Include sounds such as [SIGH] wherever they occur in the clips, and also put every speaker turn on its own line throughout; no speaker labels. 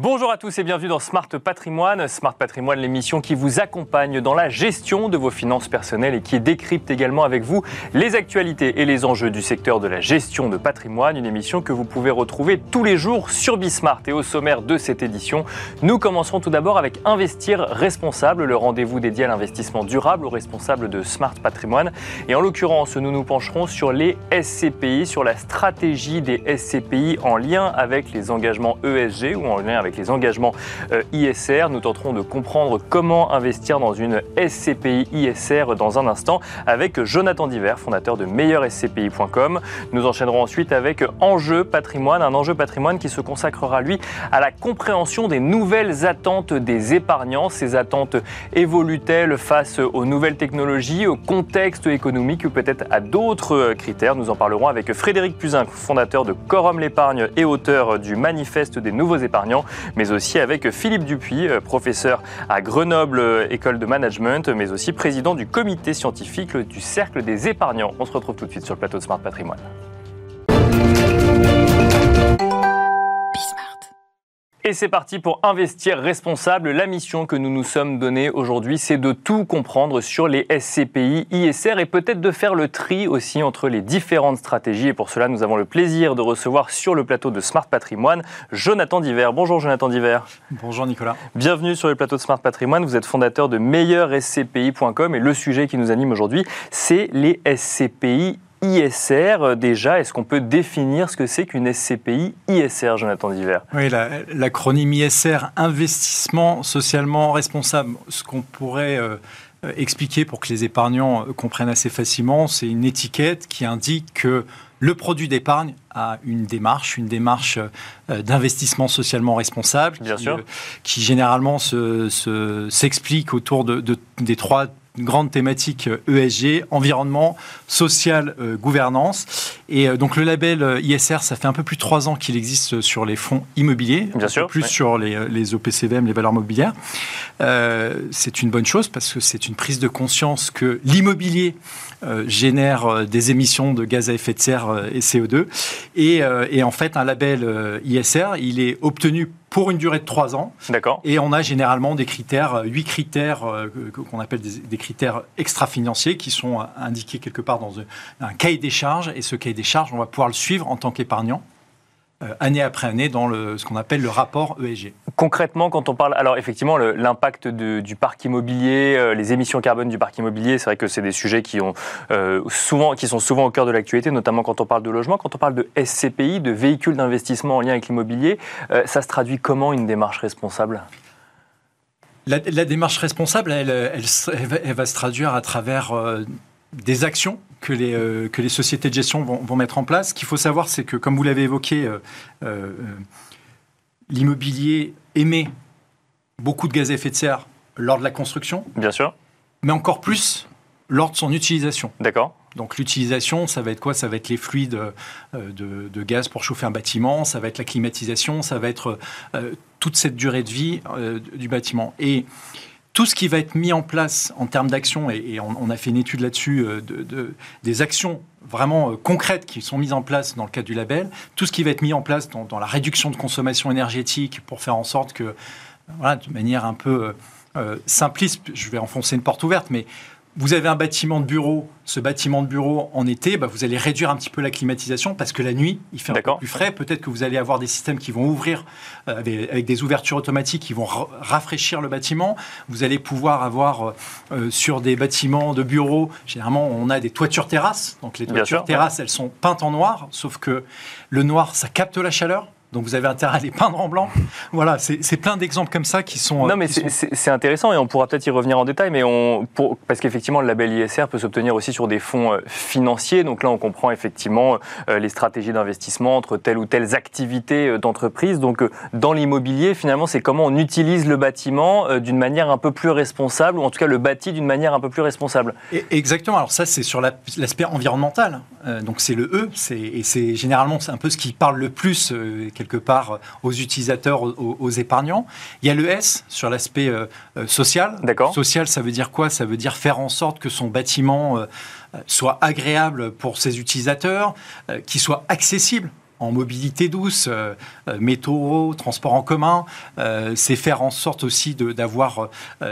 Bonjour à tous et bienvenue dans Smart Patrimoine. Smart Patrimoine, l'émission qui vous accompagne dans la gestion de vos finances personnelles et qui décrypte également avec vous les actualités et les enjeux du secteur de la gestion de patrimoine. Une émission que vous pouvez retrouver tous les jours sur Bismart. Et au sommaire de cette édition, nous commencerons tout d'abord avec Investir responsable, le rendez-vous dédié à l'investissement durable aux responsables de Smart Patrimoine. Et en l'occurrence, nous nous pencherons sur les SCPI, sur la stratégie des SCPI en lien avec les engagements ESG ou en lien avec avec les engagements euh, ISR. Nous tenterons de comprendre comment investir dans une SCPI ISR dans un instant avec Jonathan Diver, fondateur de meilleurscpi.com. Nous enchaînerons ensuite avec Enjeu patrimoine, un enjeu patrimoine qui se consacrera lui à la compréhension des nouvelles attentes des épargnants. Ces attentes évoluent-elles face aux nouvelles technologies, au contexte économique ou peut-être à d'autres critères? Nous en parlerons avec Frédéric Puzin, fondateur de Corum l'épargne et auteur du Manifeste des nouveaux épargnants mais aussi avec Philippe Dupuis, euh, professeur à Grenoble euh, École de Management, mais aussi président du comité scientifique du Cercle des épargnants. On se retrouve tout de suite sur le plateau de Smart Patrimoine. Et c'est parti pour Investir responsable. La mission que nous nous sommes donnée aujourd'hui, c'est de tout comprendre sur les SCPI, ISR et peut-être de faire le tri aussi entre les différentes stratégies. Et pour cela, nous avons le plaisir de recevoir sur le plateau de Smart Patrimoine Jonathan Diver. Bonjour Jonathan Diver.
Bonjour Nicolas.
Bienvenue sur le plateau de Smart Patrimoine. Vous êtes fondateur de meilleurscpi.com et le sujet qui nous anime aujourd'hui, c'est les SCPI ISR euh, déjà. Est-ce qu'on peut définir ce que c'est qu'une SCPI ISR, Jonathan Diver
Oui, l'acronyme ISR, investissement socialement responsable. Ce qu'on pourrait euh, euh, expliquer pour que les épargnants comprennent assez facilement, c'est une étiquette qui indique que le produit d'épargne a une démarche, une démarche d'investissement socialement responsable,
Bien
qui,
sûr.
qui généralement s'explique se, autour de, de, des trois grande thématique ESG, euh, e environnement, social, euh, gouvernance. Et euh, donc le label ISR, ça fait un peu plus de trois ans qu'il existe sur les fonds immobiliers,
Bien sûr,
plus sur les, les, OPCVM, les valeurs mobilières. c'est une bonne chose parce que c'est une prise de conscience que l'immobilier génère des émissions de gaz à effet de serre et CO2. Et, et en fait, un label ISR, il est obtenu pour une durée de trois ans.
D'accord.
Et on a généralement des critères, huit critères euh, qu'on appelle des, critères extra-financiers qui sont indiqués quelque part dans un cahier des charges. Et ce cahier des charges, on va pouvoir le suivre en tant qu'épargnant. Euh, année après année dans le, ce qu'on appelle le rapport ESG.
Concrètement, quand on parle, alors effectivement, l'impact du parc immobilier, euh, les émissions carbone du parc immobilier, c'est vrai que c'est des sujets qui, ont, euh, souvent, qui sont souvent au cœur de l'actualité, notamment quand on parle de logement, quand on parle de SCPI, de véhicules d'investissement en lien avec l'immobilier, ça se traduit comment une démarche responsable?
La, démarche responsable, elle, elle, elle, va se traduire à travers des actions que les, euh, que les sociétés de gestion vont, vont mettre en place. Ce qu'il faut savoir, c'est que, comme vous l'avez évoqué, euh, euh, l'immobilier émet beaucoup de gaz à effet de serre lors de la construction.
Bien sûr.
Mais encore plus lors de son utilisation.
D'accord.
Donc l'utilisation, ça va être quoi? Ça va être les fluides de, de, gaz pour chauffer un bâtiment, ça va être la climatisation, ça va être toute cette durée de vie du bâtiment. Et tout ce qui va être mis en place en termes d'action, et, on, a fait une étude là-dessus, euh, de, des actions vraiment euh, concrètes qui sont mises en place dans le cadre du label, tout ce qui va être mis en place dans, la réduction de consommation énergétique pour faire en sorte que, voilà, de manière un peu euh, simpliste, je vais enfoncer une porte ouverte, mais vous avez un bâtiment de bureau, ce bâtiment de bureau en été, bah, vous allez réduire un petit peu la climatisation parce que la nuit, il fait un peu plus frais. Peut-être que vous allez avoir des systèmes qui vont ouvrir euh, avec, des ouvertures automatiques qui vont rafraîchir le bâtiment. Vous allez pouvoir avoir euh, sur des bâtiments de bureaux, généralement on a des toitures terrasses. Donc les toitures terrasses, elles sont peintes en noir, sauf que le noir, ça capte la chaleur. Donc vous avez intérêt à les peindre en blanc. Voilà, c'est plein d'exemples comme ça qui sont.
Non, mais c'est intéressant et on pourra peut-être y revenir en détail, mais on, pour, parce qu'effectivement, le label ISR peut s'obtenir aussi sur des fonds euh, financiers. Donc là, on comprend effectivement euh, les stratégies d'investissement entre telles ou telles activités euh, d'entreprise. Donc dans l'immobilier, finalement, c'est comment on utilise le bâtiment d'une manière un peu plus responsable, ou en tout cas le bâti d'une manière un peu plus responsable.
exactement. Alors ça, c'est sur l'aspect environnemental. donc c'est le E, et c'est généralement c'est un peu ce qui parle le plus quelque part aux utilisateurs, aux, épargnants. Il y a le S sur l'aspect euh, euh, social.
D'accord.
Social, ça veut dire quoi? Ça veut dire faire en sorte que son bâtiment euh, soit agréable pour ses utilisateurs, qu'il soit accessible en mobilité douce, métro, transport en commun. c'est faire en sorte aussi d'avoir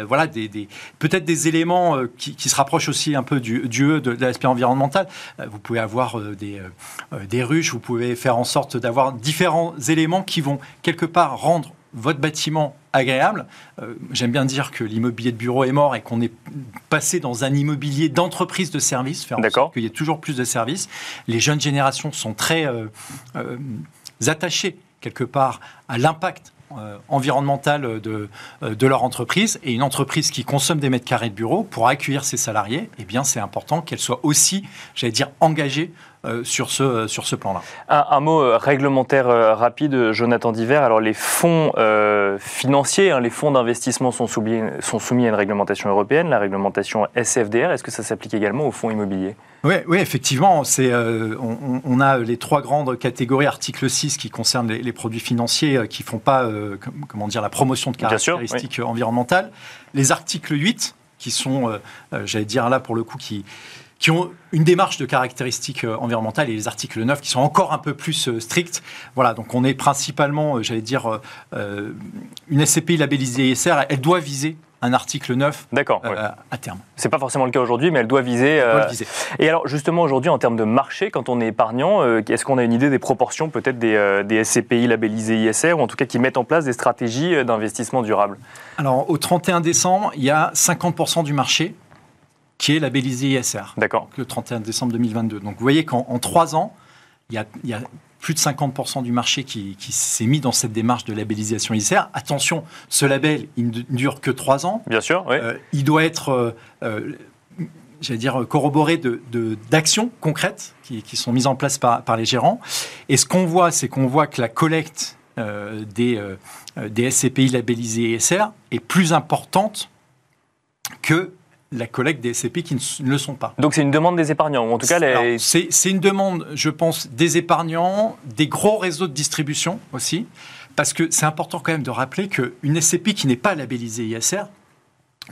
voilà, des, peut-être des éléments qui, se rapprochent aussi un peu du, du E de, de l'aspect environnemental. vous pouvez avoir des, des ruches, vous pouvez faire en sorte d'avoir différents éléments qui vont quelque part rendre votre bâtiment agréable. Euh, j'aime bien dire que l'immobilier de bureau est mort et qu'on est passé dans un immobilier d'entreprise de services, faire en qu'il y ait toujours plus de services. Les jeunes générations sont très euh, euh, attachées quelque part à l'impact environnemental de, de leur entreprise. Et une entreprise qui consomme des mètres carrés de bureau pour accueillir ses salariés, eh bien, c'est important qu'elle soit aussi, j'allais dire, engagée euh, sur ce, sur ce plan-là.
Un, mot euh, réglementaire euh, rapide, Jonathan Diver. Alors les fonds financiers, hein, les fonds d'investissement sont soumis, sont soumis à une réglementation européenne, la réglementation SFDR. Est-ce que ça s'applique également aux fonds immobiliers?
Oui, oui, effectivement, c'est, on, a les trois grandes catégories, article 6 qui concerne les, produits financiers qui ne font pas comment dire, la promotion de caractéristiques environnementales. Les articles 8 qui sont, j'allais dire là pour le coup, qui, qui ont une démarche de caractéristiques euh, environnementales et les articles 9 qui sont encore un peu plus euh, stricts. Voilà, donc on est principalement, euh, j'allais dire, une SCPI labellisée ISR, elle doit viser un article 9
D'accord,
à terme.
C'est pas forcément le cas aujourd'hui, mais elle doit viser.
Elle doit viser.
Et alors justement aujourd'hui en termes de marché, quand on est épargnant, est-ce qu'on a une idée des proportions peut-être des, des, SCPI labellisés ISR ou en tout cas qui mettent en place des stratégies d'investissement durable?
Alors au 31 décembre, il y a 50% du marché qui est labellisé ISR.
D'accord.
Le 31 décembre 2022. Donc vous voyez qu'en trois ans, il y, a, plus de 50% du marché qui, s'est mis dans cette démarche de labellisation ISR. Attention, ce label, il ne dure que trois ans.
Bien sûr, oui.
Euh, il doit être, euh, euh, j'allais dire, corroboré d'actions de, concrètes qui, sont mises en place par, par les gérants. Et ce qu'on voit, c'est qu'on voit que la collecte des, des SCPI labellisés ISR est plus importante que la collecte des SCPI qui ne le sont pas.
Donc c'est une demande des épargnants, ou en tout cas... Les...
C'est une demande, je pense, des épargnants, des gros réseaux de distribution aussi, parce que c'est important quand même de rappeler qu'une SCPI qui n'est pas labellisée ISR,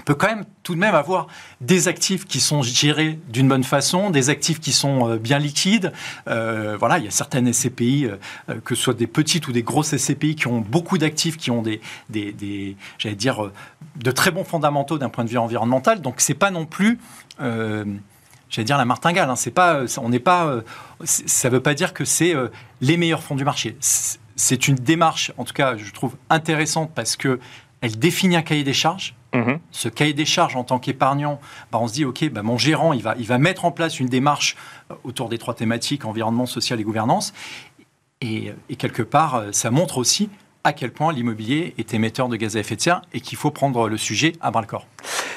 peut quand même tout de même avoir des actifs qui sont gérés d'une bonne façon, des actifs qui sont euh, bien liquides. Euh, voilà, il y a certaines SCPI, euh, que ce soit des petites ou des grosses SCPI, qui ont beaucoup d'actifs, qui ont des, des, j'allais dire, de très bons fondamentaux d'un point de vue environnemental. Donc c'est pas non plus j'allais dire la martingale. Hein. C'est pas, on n'est pas, ça ne veut pas dire que c'est les meilleurs fonds du marché. C'est une démarche, en tout cas, je trouve intéressante parce que elle définit un cahier des charges Mhm. Ce cahier des charges en tant qu'épargnant, bah, on se dit, OK, bah, mon gérant, il va, il va mettre en place une démarche euh, autour des trois thématiques, environnement, social et gouvernance. Et, et quelque part, euh, ça montre aussi à quel point l'immobilier est émetteur de gaz à effet de serre et qu'il faut prendre le sujet à bras le corps.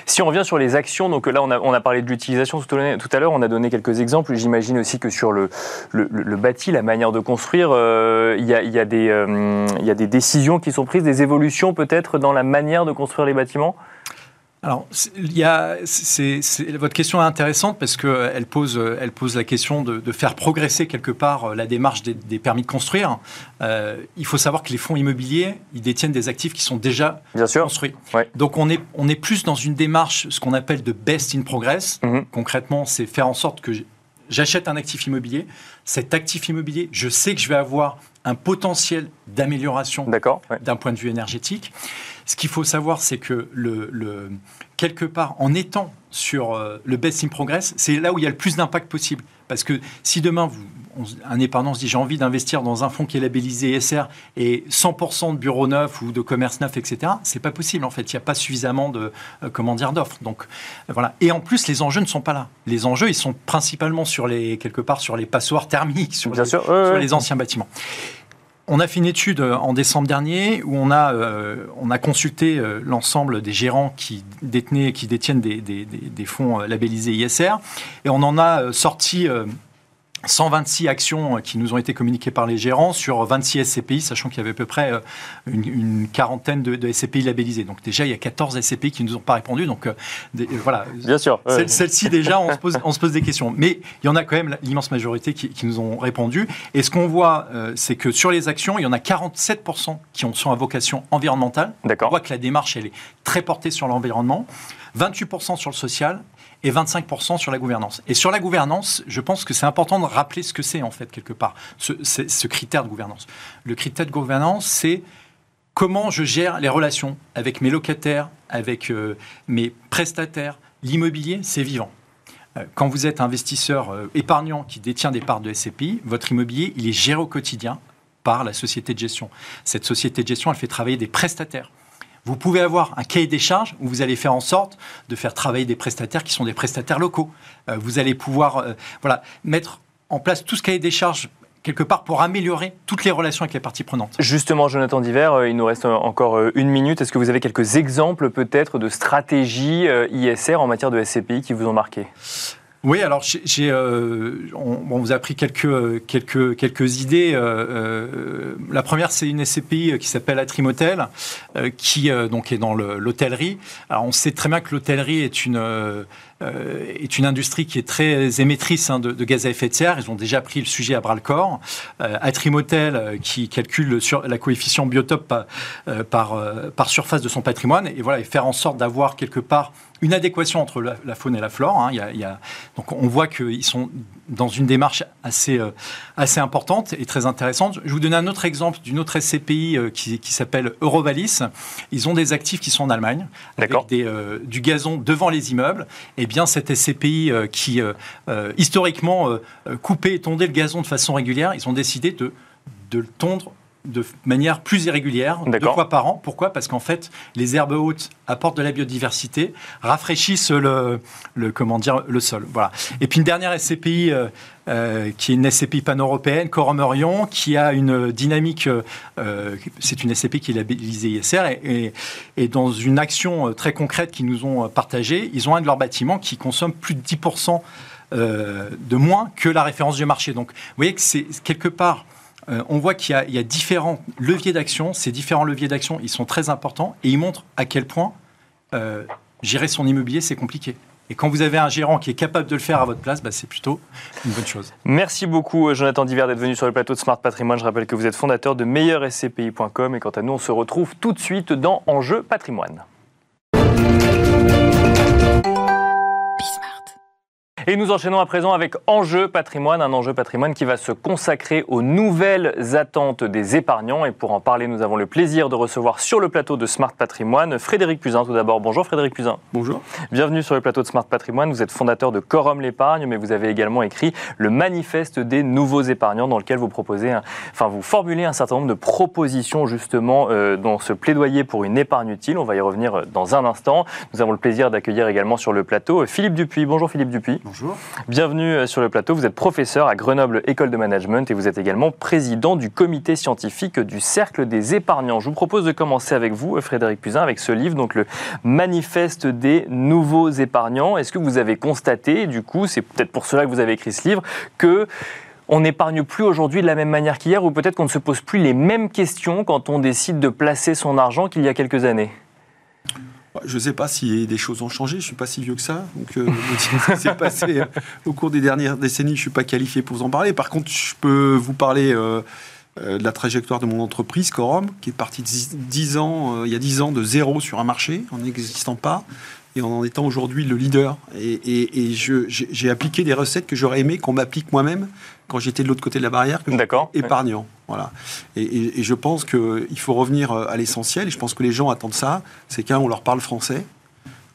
Si on revient sur les actions, donc là on a, on a parlé de l'utilisation tout, à l'heure, on a donné quelques exemples. J'imagine aussi que sur le, le, bâti, la manière de construire, euh, il y, a, y, a des, euh, y a des décisions qui sont prises, des évolutions peut-être dans la manière de construire les bâtiments?
Alors, il y a, votre question est intéressante parce qu'elle pose, elle pose la question de, faire progresser quelque part euh, la démarche des, permis de construire. Euh, il faut savoir que les fonds immobiliers, ils détiennent des actifs qui sont déjà construits. Donc, on est, on est plus dans une démarche, ce qu'on appelle de best in progress. Mhm. Concrètement, c'est faire en sorte que j'achète un actif immobilier. Cet actif immobilier, je sais que je vais avoir un potentiel d'amélioration d'un point de vue énergétique. Ce qu'il faut savoir, c'est que le, quelque part, en étant sur euh, le best in progress, c'est là où il y a le plus d'impact possible. Parce que si demain, vous, un épargnant se dit j'ai envie d'investir dans un fonds qui est labellisé SR et 100% de bureaux neufs ou de commerce neuf, etc., c'est pas possible en fait. Il n'y a pas suffisamment de euh, comment dire d'offres. Donc euh, voilà. Et en plus, les enjeux ne sont pas là. Les enjeux, ils sont principalement sur les quelque part sur les passoires thermiques, sur, les anciens bâtiments. On a fait une étude euh, en décembre dernier où on a, euh, on a consulté euh, l'ensemble des gérants qui détenaient, qui détiennent des, des fonds labellisés ISR et on en a sorti 126 actions qui nous ont été communiquées par les gérants sur 26 SCPI, sachant qu'il y avait à peu près euh, une, quarantaine de, SCPI labellisés. Donc déjà, il y a 14 SCPI qui ne nous ont pas répondu. Donc euh, euh, voilà.
Bien sûr.
Celle-ci, déjà, on se, pose, on se pose des questions. Mais il y en a quand même l'immense majorité qui, nous ont répondu. Et ce qu'on voit, c'est que sur les actions, il y en a 47% qui ont, sont à vocation environnementale.
D'accord.
On voit que la démarche, elle est très portée sur l'environnement. 28% sur le social et 25% sur la gouvernance. Et sur la gouvernance, je pense que c'est important de rappeler ce que c'est en fait quelque part, ce, critère de gouvernance. Le critère de gouvernance, c'est comment je gère les relations avec mes locataires, avec euh, mes prestataires. L'immobilier, c'est vivant. Euh, quand vous êtes investisseur euh, épargnant qui détient des parts de SCPI, votre immobilier, il est géré au quotidien par la société de gestion. Cette société de gestion, elle fait travailler des prestataires. Vous pouvez avoir un cahier des charges où vous allez faire en sorte de faire travailler des prestataires qui sont des prestataires locaux. Euh, vous allez pouvoir voilà, mettre en place tout ce cahier des charges quelque part pour améliorer toutes les relations avec les parties prenantes.
Justement, Jonathan Diver, il nous reste encore une minute. Est-ce que vous avez quelques exemples peut-être de stratégies ISR en matière de SCPI qui vous ont marqué?
Oui, alors j'ai, euh, on, vous a pris quelques, quelques, quelques idées. Euh, euh, la première, c'est une SCPI qui s'appelle Atrimotel, qui donc est dans l'hôtellerie. Alors on sait très bien que l'hôtellerie est une est une industrie qui est très émettrice hein, de, gaz à effet de serre. Ils ont déjà pris le sujet à bras le corps. Atrimotel, qui calcule sur la coefficient biotope par, par, par, surface de son patrimoine, et voilà, et faire en sorte d'avoir quelque part une adéquation entre la, faune et la flore. Hein. Il, y a, donc on voit qu'ils sont dans une démarche assez, euh, assez importante et très intéressante. Je vous donne un autre exemple d'une autre SCPI euh, qui, s'appelle Eurovalis. Ils ont des actifs qui sont en Allemagne, avec des, euh, du gazon devant les immeubles. Et eh bien cette SCPI qui, historiquement, coupait et tondait le gazon de façon régulière, ils ont décidé de le tondre de manière plus irrégulière, deux fois par an. Pourquoi? Parce qu'en fait, les herbes hautes apportent de la biodiversité, rafraîchissent le, le comment dire, le sol. Voilà. Et puis une dernière SCPI euh, euh, qui est une SCPI pan-européenne, Corum Orion, qui a une dynamique, euh, c'est une SCPI qui est labellisée ISR, et, et, dans une action très concrète qu'ils nous ont partagée, ils ont un de leurs bâtiments qui consomme plus de 10% de moins que la référence du marché. Donc, vous voyez que c'est quelque part euh, on voit qu'il y, a différents leviers d'action. Ces différents leviers d'action, ils sont très importants et ils montrent à quel point euh, gérer son immobilier, c'est compliqué. Et quand vous avez un gérant qui est capable de le faire à votre place, bah, c'est plutôt une bonne chose.
Merci beaucoup, Jonathan Diver, d'être venu sur le plateau de Smart Patrimoine. Je rappelle que vous êtes fondateur de meilleurscpi.com. Et quant à nous, on se retrouve tout de suite dans Enjeu Patrimoine. Et nous enchaînons à présent avec Enjeu patrimoine, un enjeu patrimoine qui va se consacrer aux nouvelles attentes des épargnants. Et pour en parler, nous avons le plaisir de recevoir sur le plateau de Smart Patrimoine Frédéric Puzin. Tout d'abord, bonjour Frédéric Puzin.
Bonjour.
Bienvenue sur le plateau de Smart Patrimoine. Vous êtes fondateur de Corum l'épargne, mais vous avez également écrit le manifeste des nouveaux épargnants dans lequel vous proposez, enfin vous formulez un certain nombre de propositions justement euh, dans ce plaidoyer pour une épargne utile. On va y revenir euh, dans un instant. Nous avons le plaisir d'accueillir également sur le plateau Philippe Dupuis. Bonjour Philippe Dupuis.
Bonjour.
Bienvenue euh, sur le plateau. Vous êtes professeur à Grenoble École de Management et vous êtes également président du comité scientifique du Cercle des épargnants. Je vous propose de commencer avec vous, Frédéric Puzin, avec ce livre, donc le Manifeste des nouveaux épargnants. Est-ce que vous avez constaté, du coup, c'est peut-être pour cela que vous avez écrit ce livre, que on n'épargne plus aujourd'hui de la même manière qu'hier ou peut-être qu'on ne se pose plus les mêmes questions quand on décide de placer son argent qu'il y a quelques années?
Je ne sais pas si des choses ont changé, je ne suis pas si vieux que ça. Donc, euh, ce qui s'est passé euh, au cours des dernières décennies, je ne suis pas qualifié pour vous en parler. Par contre, je peux vous parler euh, de la trajectoire de mon entreprise, Corum, qui est partie de 10 ans, il y a 10 ans de zéro sur un marché, en n'existant pas, et en étant aujourd'hui le leader. Et, j'ai appliqué des recettes que j'aurais aimé qu'on m'applique moi-même quand j'étais de l'autre côté de la barrière, que épargnant. Voilà. Et, je pense qu'il faut revenir à l'essentiel, et je pense que les gens attendent ça, c'est qu'un, on leur parle français,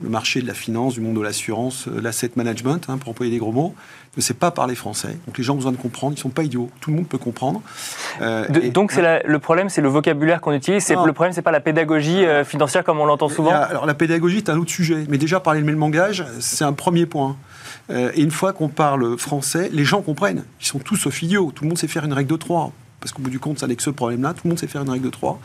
le marché de la finance, du monde de l'assurance, euh, l'asset management, hein, pour employer des gros mots, ne sait pas parler français. Donc les gens ont besoin de comprendre, ils ne sont pas idiots, tout le monde peut comprendre.
Euh, donc le problème, c'est le vocabulaire qu'on utilise, c'est le problème, c'est pas la pédagogie euh, financière comme on l'entend souvent.
Alors la pédagogie, c'est un autre sujet, mais déjà parler le même langage, c'est un premier point. et une fois qu'on parle français, les gens comprennent, ils sont tous sauf idiots, tout le monde sait faire une règle de trois parce qu'au bout du compte, ça n'est que ce problème-là. Tout le monde sait faire une règle de 3.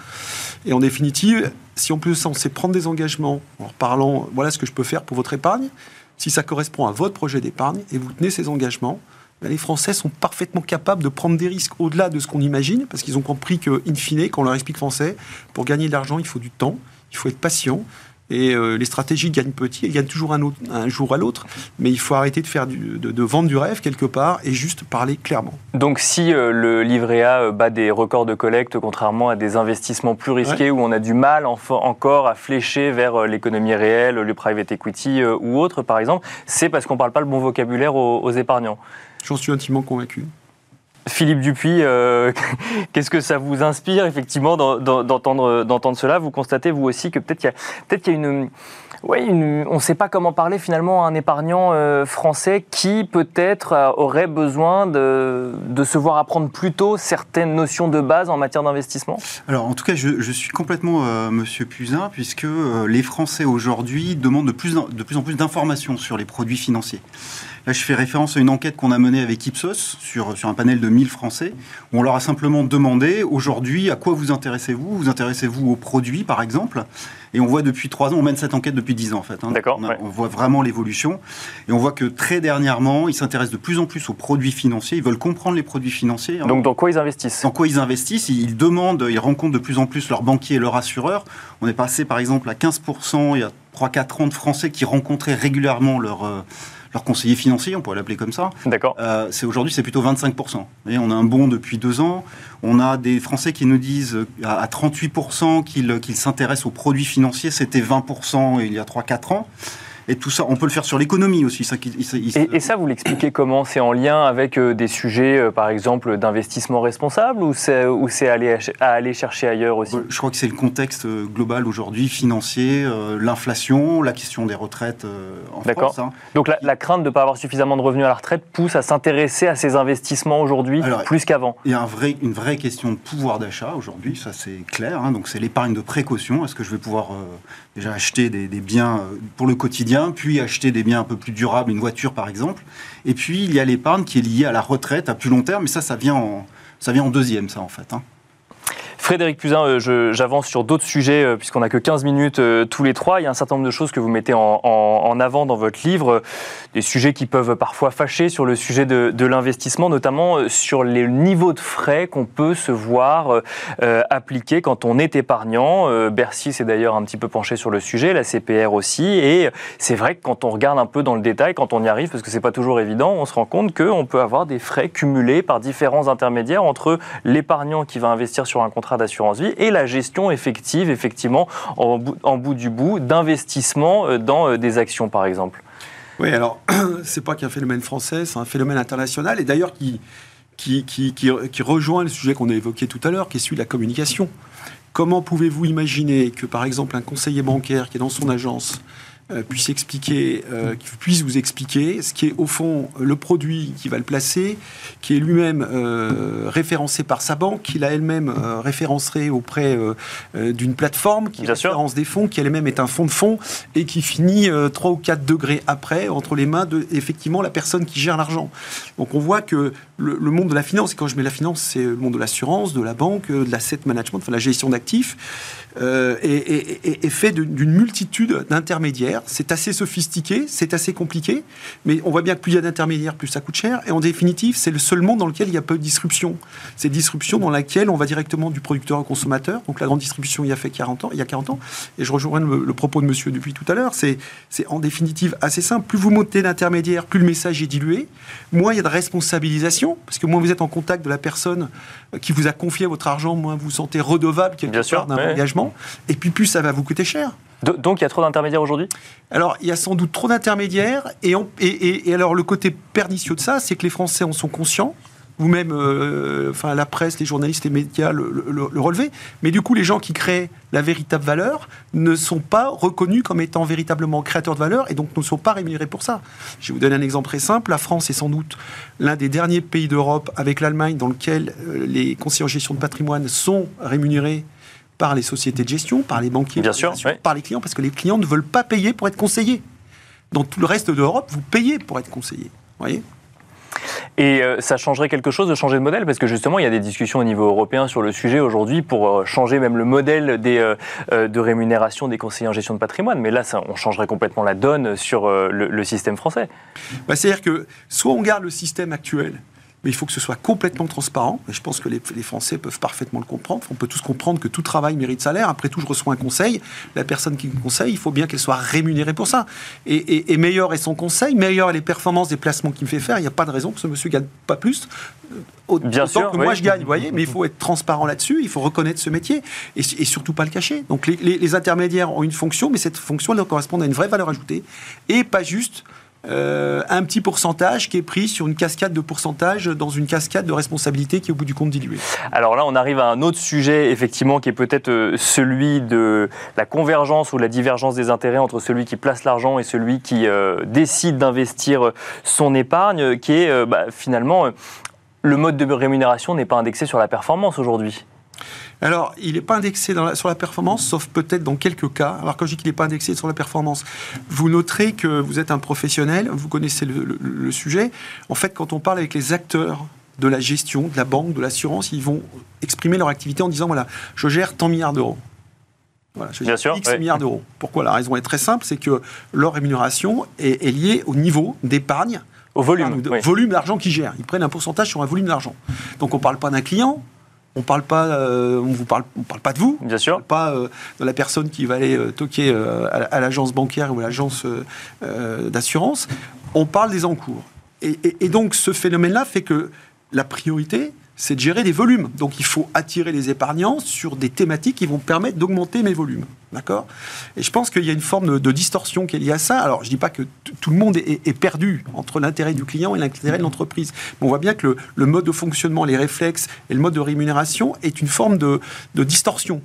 Et en définitive, si on peut censé prendre des engagements en parlant, voilà ce que je peux faire pour votre épargne, si ça correspond à votre projet d'épargne et vous tenez ces engagements, ben, les Français sont parfaitement capables de prendre des risques au-delà de ce qu'on imagine, parce qu'ils ont compris que, in fine, quand on leur explique français, pour gagner de l'argent, il faut du temps, il faut être patient, Et euh, les stratégies gagnent petit, elles gagnent toujours un, autre, un jour à l'autre. Mais il faut arrêter de, faire du, de, de, vendre du rêve quelque part et juste parler clairement.
Donc si euh, le livret A euh, bat des records de collecte, contrairement à des investissements plus risqués ouais. où on a du mal encore à flécher vers l'économie réelle, le private equity ou autre par exemple, c'est parce qu'on ne parle pas le bon vocabulaire aux, aux épargnants.
J'en suis intimement convaincu.
Philippe Dupuis, euh, [LAUGHS] qu'est-ce que ça vous inspire effectivement d'entendre cela? Vous constatez vous aussi que peut-être il y a, peut y a une, une, on ne sait pas comment parler finalement à un épargnant euh, français qui peut-être euh, aurait besoin de, se voir apprendre plus tôt certaines notions de base en matière d'investissement?
Alors en tout cas, je, suis complètement euh, Monsieur Puzin puisque les Français aujourd'hui demandent de plus en plus d'informations sur les produits financiers. Là, je fais référence à une enquête qu'on a menée avec Ipsos sur, sur un panel de 1000 Français, où on leur a simplement demandé aujourd'hui à quoi vous intéressez-vous? Vous intéressez-vous aux produits, par exemple? Et on voit depuis trois ans, on mène cette enquête depuis dix ans en fait. Hein.
D'accord.
On,
ouais.
on, voit vraiment l'évolution. Et on voit que très dernièrement, ils s'intéressent de plus en plus aux produits financiers. Ils veulent comprendre les produits financiers.
Donc dans quoi ils investissent?
Dans quoi ils investissent? Ils demandent, ils rencontrent de plus en plus leurs banquiers et leurs assureurs. On est passé par exemple à 15% il y a 3-4 ans de Français qui rencontraient régulièrement leur... Euh, leur conseiller financier, on pourrait l'appeler comme ça.
D'accord.
Euh, c'est aujourd'hui, c'est plutôt 25%. Et on a un bond depuis deux ans. On a des Français qui nous disent à, à 38% qu'ils qu'ils s'intéressent aux produits financiers. C'était 20% il y a 3-4 ans. Et tout ça, on peut le faire sur l'économie aussi. Ça, il,
il, et, et, ça, vous l'expliquez comment? C'est en lien avec euh, des sujets, euh, par exemple, d'investissement responsable ou c'est aller à aller chercher ailleurs aussi?
Je crois que c'est le contexte euh, global aujourd'hui, financier, euh, l'inflation, la question des retraites euh, en France. Hein.
Donc la, la, crainte de ne pas avoir suffisamment de revenus à la retraite pousse à s'intéresser à ces investissements aujourd'hui plus qu'avant.
Il y a un vrai, une vraie question de pouvoir d'achat aujourd'hui, ça c'est clair. Hein, donc c'est l'épargne de précaution. Est-ce que je vais pouvoir déjà acheter des, des biens pour le quotidien puis acheter des biens un peu plus durables, une voiture par exemple. Et puis il y a l'épargne qui est liée à la retraite à plus long terme, mais ça, ça vient en, deuxième, ça en fait. Hein.
Frédéric Puzin, euh, j'avance sur d'autres sujets, euh, puisqu'on n'a que 15 minutes euh, tous les trois. Il y a un certain nombre de choses que vous mettez en, avant dans votre livre, des sujets qui peuvent parfois fâcher sur le sujet de, l'investissement, notamment sur les niveaux de frais qu'on peut se voir euh, appliquer quand on est épargnant. Bercy s'est d'ailleurs un petit peu penché sur le sujet, la CPR aussi, et c'est vrai que quand on regarde un peu dans le détail, quand on y arrive, parce que c'est pas toujours évident, on se rend compte qu'on peut avoir des frais cumulés par différents intermédiaires entre l'épargnant qui va investir sur un contrat d'assurance vie et la gestion effective, effectivement, en bout, du bout, d'investissement dans des actions, par exemple.
Oui, alors, [CLEARS THROAT] c'est pas qu'un phénomène français, c'est un phénomène international, et d'ailleurs qui, qui, qui, qui, qui rejoint le sujet qu'on a évoqué tout à l'heure, qui est celui de la communication. Comment pouvez-vous imaginer que, par exemple, un conseiller bancaire qui est dans son agence euh, puisse expliquer, euh, puisse vous expliquer ce qui est au fond le produit qui va le placer, qui est lui-même euh, référencé par sa banque, qu'il a elle-même euh, référencerait auprès euh, d'une plateforme qui
Bien
référence
sûr.
des fonds, qui elle-même est un fonds de fonds et qui finit 3 ou 4 degrés après entre les mains de effectivement la personne qui gère l'argent. Donc on voit que le, monde de la finance, et quand je mets la finance, c'est le monde de l'assurance, de la banque, de l'asset management, enfin la gestion d'actifs, euh, fait d'une multitude d'intermédiaires. C'est assez sophistiqué, c'est assez compliqué, mais on voit bien que plus il y a d'intermédiaires, plus ça coûte cher. Et en définitive, c'est le seul monde dans lequel il y a peu de disruption. C'est disruption dans laquelle on va directement du producteur au consommateur. Donc la grande distribution, il y a fait 40 ans, il y a 40 ans. Et je rejoins le, le propos de Monsieur depuis tout à l'heure. C'est en définitive assez simple. Plus vous montez d'intermédiaires, plus le message est dilué, moins il y a de responsabilisation, parce que moins vous êtes en contact de la personne qui vous a confié votre argent, moins vous vous sentez redevable quelque part d'un ouais. engagement. Et puis plus ça va vous coûter cher.
Donc il y a trop d'intermédiaires aujourd'hui?
Alors il y a sans doute trop d'intermédiaires. Et, et, et, et, alors le côté pernicieux de ça, c'est que les Français en sont conscients. Vous-même, euh, enfin la presse, les journalistes, les médias le, le, le relevaient. Mais du coup, les gens qui créent la véritable valeur ne sont pas reconnus comme étant véritablement créateurs de valeur et donc ne sont pas rémunérés pour ça. Je vais vous donner un exemple très simple. La France est sans doute l'un des derniers pays d'Europe avec l'Allemagne dans lequel euh, les conseillers en gestion de patrimoine sont rémunérés par les sociétés de gestion, par les banquiers,
Bien sûr,
oui. par les clients, parce que les clients ne veulent pas payer pour être conseillés. Dans tout le reste de l'Europe, vous payez pour être conseillé. voyez?
Et euh, ça changerait quelque chose de changer de modèle? Parce que justement, il y a des discussions au niveau européen sur le sujet aujourd'hui pour euh, changer même le modèle euh, de rémunération des conseillers en gestion de patrimoine. Mais là, on changerait complètement la donne sur le, le, système français.
Bah, C'est-à-dire que soit on garde le système actuel, mais il faut que ce soit complètement transparent. Et je pense que les, les Français peuvent parfaitement le comprendre. On peut tous comprendre que tout travail mérite salaire. Après tout, je reçois un conseil. La personne qui me conseille, il faut bien qu'elle soit rémunérée pour ça. Et, et, meilleur est son conseil, meilleur est les performances des placements qu'il me fait faire. Il n'y a pas de raison que ce monsieur gagne pas plus. Euh, bien autant sûr, que moi je gagne, vous voyez, mais il faut être transparent là-dessus, il faut reconnaître ce métier et, et surtout pas le cacher. Donc les, les, les intermédiaires ont une fonction, mais cette fonction elle doit correspondre à une vraie valeur ajoutée et pas juste euh, un petit pourcentage qui est pris sur une cascade de pourcentage dans une cascade de responsabilité qui est au bout du compte diluée.
Alors là, on arrive à un autre sujet, effectivement, qui est peut-être euh, celui de la convergence ou la divergence des intérêts entre celui qui place l'argent et celui qui euh, décide d'investir son épargne, qui est bah, finalement le mode de rémunération n'est pas indexé sur la performance aujourd'hui.
Alors, il n'est pas indexé sur la performance, sauf peut-être dans quelques cas. Alors, quand je dis qu'il n'est pas indexé sur la performance, vous noterez que vous êtes un professionnel, vous connaissez le, sujet. En fait, quand on parle avec les acteurs de la gestion, de la banque, de l'assurance, ils vont exprimer leur activité en disant voilà, je gère tant milliards d'euros.
Voilà, je Bien sûr,
X milliards d'euros. Pourquoi? La raison est très simple, c'est que leur rémunération est, liée au niveau d'épargne.
Au volume.
volume d'argent qu'ils gèrent. Ils prennent un pourcentage sur un volume d'argent. Donc on ne parle pas d'un client, on parle pas, euh, on vous parle, on parle pas de vous.
Bien sûr.
pas euh, de la personne qui va aller euh, toquer à, l'agence bancaire ou à l'agence d'assurance. On parle des encours. et donc ce phénomène-là fait que la priorité, c'est de gérer des volumes. Donc il faut attirer les épargnants sur des thématiques qui vont permettre d'augmenter mes volumes. D'accord? Et je pense qu'il y a une forme de, distorsion qui est liée à ça. Alors, je ne dis pas que tout le monde est, perdu entre l'intérêt du client et l'intérêt de l'entreprise. Mais on voit bien que le, mode de fonctionnement, les réflexes et le mode de rémunération est une forme de, distorsion.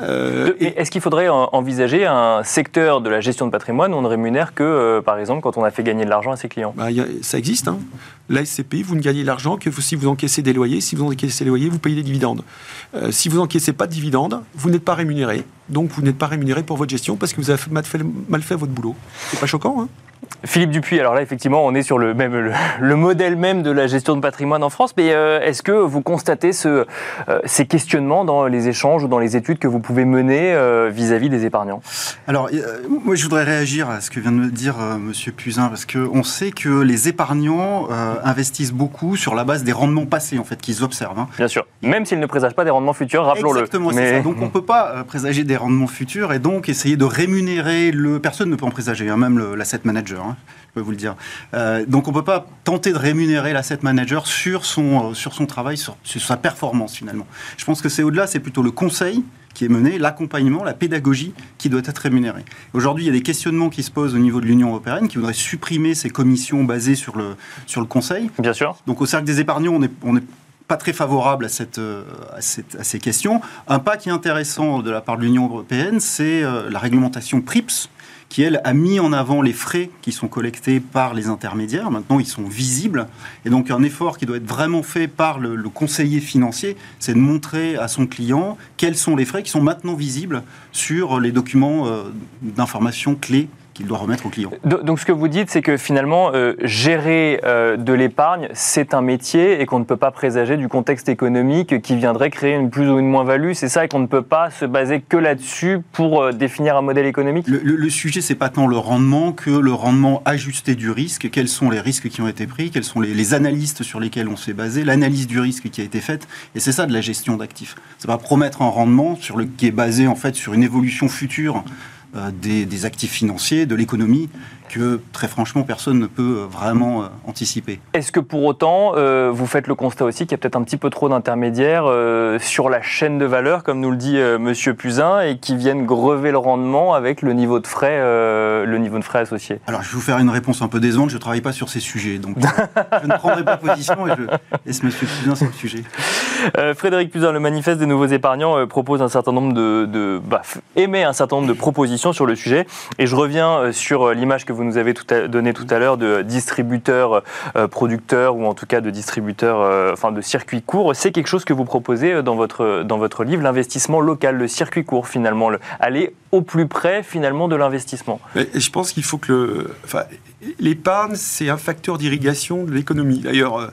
Euh, est-ce qu'il faudrait envisager un secteur de la gestion de patrimoine où on ne rémunère que, euh, par exemple, quand on a fait gagner de l'argent à ses clients?
Bah, Ça existe. Hein. La SCPI, vous ne gagnez de l'argent que si vous encaissez des loyers. Si vous encaissez des loyers, vous payez des dividendes. Euh, si vous n'encaissez pas de dividendes, vous n'êtes pas rémunéré. Donc vous n'êtes pas rémunéré pour votre gestion parce que vous avez mal fait, mal fait votre boulot. C'est pas choquant, hein?
Philippe Dupuis, alors là, effectivement, on est sur le, même, [LAUGHS] le, modèle même de la gestion de patrimoine en France, mais euh, est-ce que vous constatez ce, euh, ces questionnements dans les échanges ou dans les études que vous pouvez mener euh, vis-à-vis des épargnants?
Alors, moi, je voudrais réagir à ce que vient de me dire M. Puzin, parce qu'on sait que les épargnants investissent beaucoup sur la base des rendements passés, en fait, qu'ils observent. Hein.
Bien sûr, même s'ils ne présagent pas des rendements futurs, rappelons-le.
Exactement, c'est ça. Donc, on ne peut pas présager des rendements futurs et donc essayer de rémunérer le... Personne ne peut en présager, hein, même l'asset manager. Hein, je peux vous le dire. Euh, donc on ne peut pas tenter de rémunérer l'asset manager sur son, euh, sur son travail, sur, sa performance finalement. Je pense que c'est au-delà, c'est plutôt le conseil qui est mené, l'accompagnement, la pédagogie qui doit être rémunérée. Aujourd'hui, il y a des questionnements qui se posent au niveau de l'Union européenne qui voudraient supprimer ces commissions basées sur le, sur le conseil.
Bien sûr.
Donc au cercle des épargnants, on n'est pas très favorable à, cette, euh, à, cette, à, ces questions. Un pas qui est intéressant de la part de l'Union européenne, c'est la réglementation PRIPS, qui, elle, a mis en avant les frais qui sont collectés par les intermédiaires. Maintenant, ils sont visibles. Et donc, un effort qui doit être vraiment fait par le, conseiller financier, c'est de montrer à son client quels sont les frais qui sont maintenant visibles sur les documents euh, d'information clés qu'il doit remettre au client.
Donc ce que vous dites, c'est que finalement, euh, gérer euh, de l'épargne, c'est un métier et qu'on ne peut pas présager du contexte économique qui viendrait créer une plus ou une moins-value. C'est ça et qu'on ne peut pas se baser que là-dessus pour euh, définir un modèle économique?
Le, le, le sujet, c'est pas tant le rendement que le rendement ajusté du risque. Quels sont les risques qui ont été pris? Quels sont les, les analystes sur lesquels on s'est basé? L'analyse du risque qui a été faite. Et c'est ça de la gestion d'actifs. C'est pas promettre un rendement sur le, qui est basé en fait sur une évolution future euh, des, actifs financiers, de l'économie, que très franchement personne ne peut euh, vraiment euh, anticiper.
Est-ce que pour autant, vous faites le constat aussi qu'il y a peut-être un petit peu trop d'intermédiaires sur la chaîne de valeur, comme nous le dit Monsieur Puzin, et qui viennent grever le rendement avec le niveau de frais, le niveau de frais associé?
Alors je vais vous faire une réponse un peu décevante, je ne travaille pas sur ces sujets, donc je ne prendrai pas position et je laisse Monsieur Puzin sur le sujet.
Frédéric Puzin, le manifeste des nouveaux épargnants propose un certain nombre de, bah, émet un certain nombre de propositions sur le sujet. Et je reviens euh, sur euh, l'image que vous nous avez donnée tout à l'heure de distributeur, euh, producteur ou en tout cas de distributeur, enfin de circuit court. C'est quelque chose que vous proposez dans votre, dans votre livre, l'investissement local, le circuit court finalement, le, aller au plus près finalement de l'investissement.
Je pense qu'il faut que l'épargne, c'est un facteur d'irrigation de l'économie. D'ailleurs,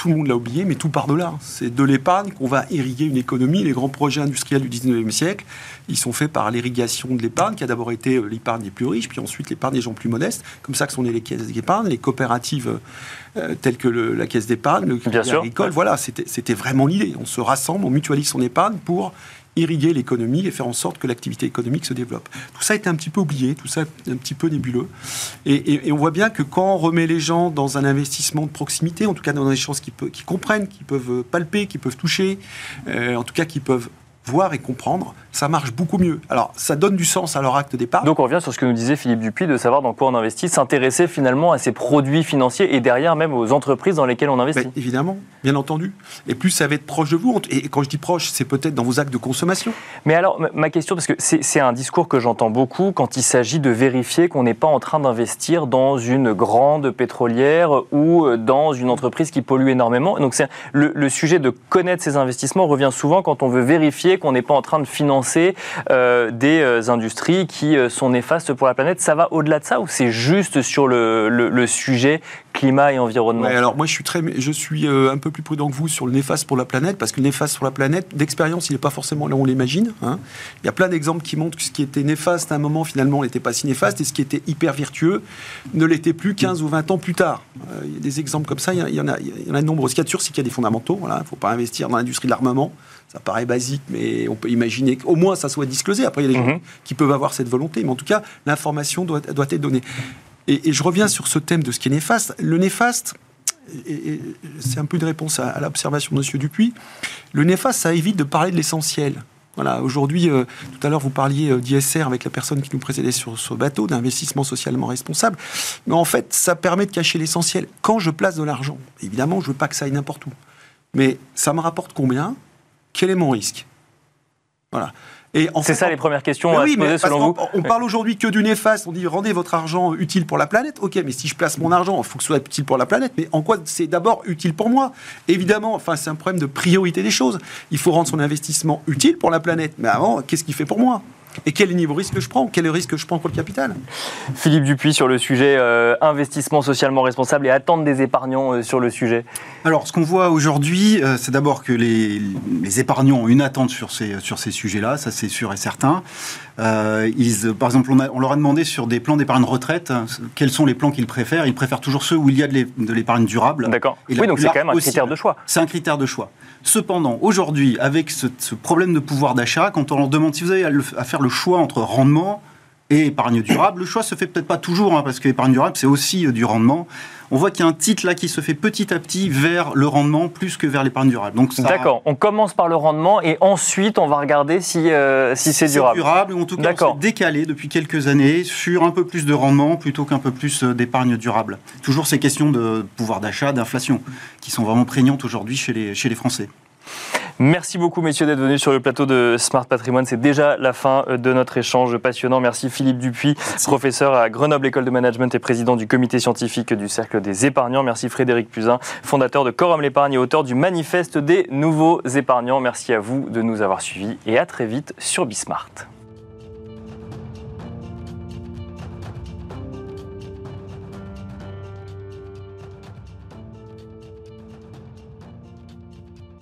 tout le monde l'a oublié, mais tout part de là. C'est de l'épargne qu'on va irriguer une économie. Les grands projets industriels du 19e siècle, ils sont faits par l'irrigation de l'épargne, qui a d'abord été euh, l'épargne des plus riches, puis ensuite l'épargne des gens plus modestes. Comme ça que sont nées les caisses d'épargne, les coopératives euh, telles que le- la caisse d'épargne, le crédit agricole. Voilà, c'était vraiment l'idée. On se rassemble, on mutualise son épargne pour irriguer l'économie et faire en sorte que l'activité économique se développe. Tout ça été un petit peu oublié, tout ça est un petit peu nébuleux. Et, on voit bien que quand on remet les gens dans un investissement de proximité, en tout cas dans des choses qui, peut- qui comprennent, qui peuvent palper, qui peuvent toucher, euh, en tout cas qui peuvent voir et comprendre, ça marche beaucoup mieux. Alors, ça donne du sens à leur acte d'épargne.
Donc on revient sur ce que nous disait Philippe Dupuis, de savoir dans quoi on investit, s'intéresser finalement à ces produits financiers et derrière même aux entreprises dans lesquelles on investit.
Évidemment, bien entendu. Et plus ça va être proche de vous, et quand je dis proche, c'est peut-être dans vos actes de consommation.
Mais alors, ma- question, parce que c'est un discours que j'entends beaucoup quand il s'agit de vérifier qu'on n'est pas en train d'investir dans une grande pétrolière ou euh, dans une entreprise qui pollue énormément. Donc, le, le sujet de connaître ces investissements revient souvent quand on veut vérifier qu'on n'est pas en train de financer euh, des euh, industries qui euh, sont néfastes pour la planète. Ça va au-delà de ça ou c'est juste sur le, sujet climat et environnement?
Alors moi je suis un peu plus prudent que vous sur le néfaste pour la planète parce que le néfaste pour la planète, d'expérience, il n'est pas forcément là où on l'imagine. hein. Il y a plein d'exemples qui montrent que ce qui était néfaste à un moment finalement n'était pas si néfaste et ce qui était hyper vertueux ne l'était plus 15 ou 20 ans plus tard. Il y a des exemples comme ça, il y, en a, il y en a de nombreux. Ce qu'il y a de sûr, c'est qu'il y a des fondamentaux. Il ne faut pas investir dans l'industrie de l'armement. Ça paraît basique, mais on peut imaginer qu'au moins ça soit disclosé. Après, il y a des gens
Mhm.
qui peuvent avoir cette volonté, mais en tout cas, l'information doit, doit être donnée. Et, et je reviens sur ce thème de ce qui est néfaste. Le néfaste, c'est un peu une réponse à, à l'observation de M. Dupuis, le néfaste, ça évite de parler de l'essentiel. Voilà, aujourd'hui, euh, tout à l'heure, vous parliez euh, d'ISR avec la personne qui nous précédait sur ce bateau, d'investissement socialement responsable. Mais en fait, ça permet de cacher l'essentiel. Quand je place de l'argent, évidemment, je veux pas que ça aille n'importe où. Mais ça me rapporte combien? Quel est mon risque? Voilà.
C'est ça les premières questions
mais
à
oui,
se
mais
poser selon vous
on parle aujourd'hui que du néfaste. On dit rendez votre argent utile pour la planète. Ok, mais si je place mon argent, il faut que ce soit utile pour la planète. Mais en quoi c'est d'abord utile pour moi? Évidemment, enfin, c'est un problème de priorité des choses. Il faut rendre son investissement utile pour la planète. Mais avant, qu'est-ce qu'il fait pour moi? Et quel niveau risque je prends? Quel est le risque que je prends pour le capital?
Philippe Dupuis sur le sujet euh, investissement socialement responsable et attente des épargnants euh, sur le sujet.
Alors, ce qu'on voit aujourd'hui, euh, c'est d'abord que les, les épargnants ont une attente sur ces, sur ces sujets-là, ça c'est sûr et certain. Euh, ils, euh, par exemple, on, a- on leur a demandé sur des plans d'épargne retraite hein, quels sont les plans qu'ils préfèrent. Ils préfèrent toujours ceux où il y a de l'é- de l'épargne durable.
D'accord. Oui, donc c'est quand même un critère de choix.
C'est un critère de choix. Cependant, aujourd'hui, avec ce, ce problème de pouvoir d'achat, quand on leur demande si vous avez à, le- à faire le choix entre rendement et épargne durable, le choix se fait peut-être pas toujours, hein, parce que épargne durable, c'est aussi euh, du rendement. On voit qu'il y a un titre là qui se fait petit à petit vers le rendement plus que vers l'épargne durable. Donc ça-
D'accord. On commence par le rendement et ensuite on va regarder si, euh, si c'est durable.
ou en tout cas, on décalé depuis quelques années sur un peu plus de rendement plutôt qu'un peu plus euh, d'épargne durable. Toujours ces questions de pouvoir d'achat, d'inflation, qui sont vraiment prégnantes aujourd'hui chez les, chez les Français.
Merci beaucoup, messieurs, d'être venus sur le plateau de Smart Patrimoine. C'est déjà la fin euh, de notre échange passionnant. Merci Philippe Dupuis, professeur à Grenoble École de Management et président du comité scientifique du Cercle des épargnants. Merci Frédéric Puzin, fondateur de Corum l'épargne et auteur du manifeste des nouveaux épargnants. Merci à vous de nous avoir suivis et à très vite sur Bismart.